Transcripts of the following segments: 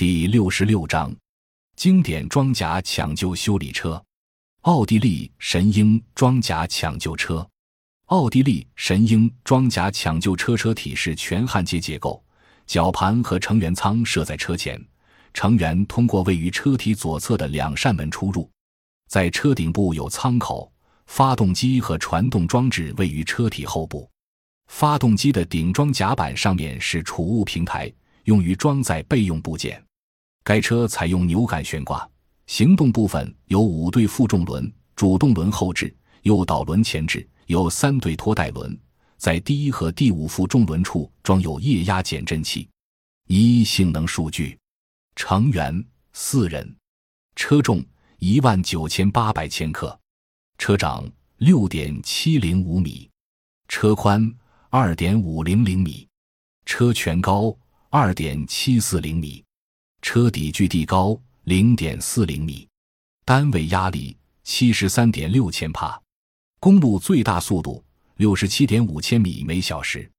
第六十六章，经典装甲抢救修理车，奥地利神鹰装甲抢救车。奥地利神鹰装甲抢救车车体是全焊接结构，绞盘和成员舱设在车前，成员通过位于车体左侧的两扇门出入。在车顶部有舱口，发动机和传动装置位于车体后部。发动机的顶装甲板上面是储物平台，用于装载备用部件。该车采用扭杆悬挂，行动部分有五对负重轮，主动轮后置，诱导轮前置，有三对拖带轮，在第一和第五负重轮处装有液压减震器。一性能数据：成员四人，车重一万九千八百千克，车长六点七零五米，车宽二点五零零米，车全高二点七四零米。车底距地高零点四零米，单位压力七十三点六千帕，公路最大速度六十七点五千米每小时，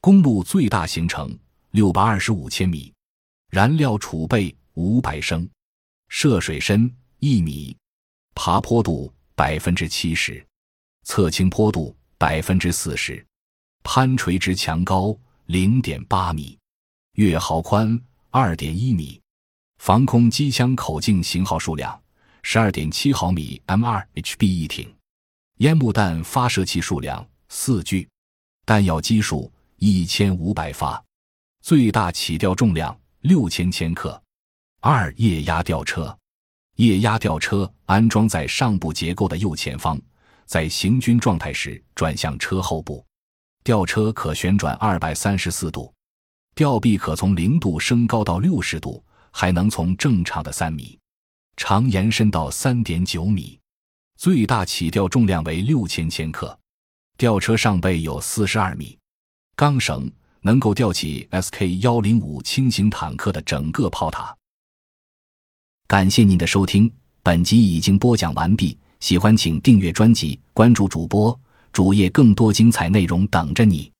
公路最大行程六百二十五千米，燃料储备五百升，涉水深一米，爬坡度百分之七十，侧倾坡度百分之四十，攀垂直墙高零点八米，月壕宽二点一米。防空机枪口径型号数量十二点七毫米 M 二 HB 一挺，烟幕弹发射器数量四具，弹药基数一千五百发，最大起吊重量六千千克。二液压吊车，液压吊车安装在上部结构的右前方，在行军状态时转向车后部，吊车可旋转二百三十四度，吊臂可从零度升高到六十度。还能从正常的三米长延伸到三点九米，最大起吊重量为六千千克。吊车上背有四十二米钢绳，能够吊起 SK 幺零五轻型坦克的整个炮塔。感谢您的收听，本集已经播讲完毕。喜欢请订阅专辑，关注主播主页，更多精彩内容等着你。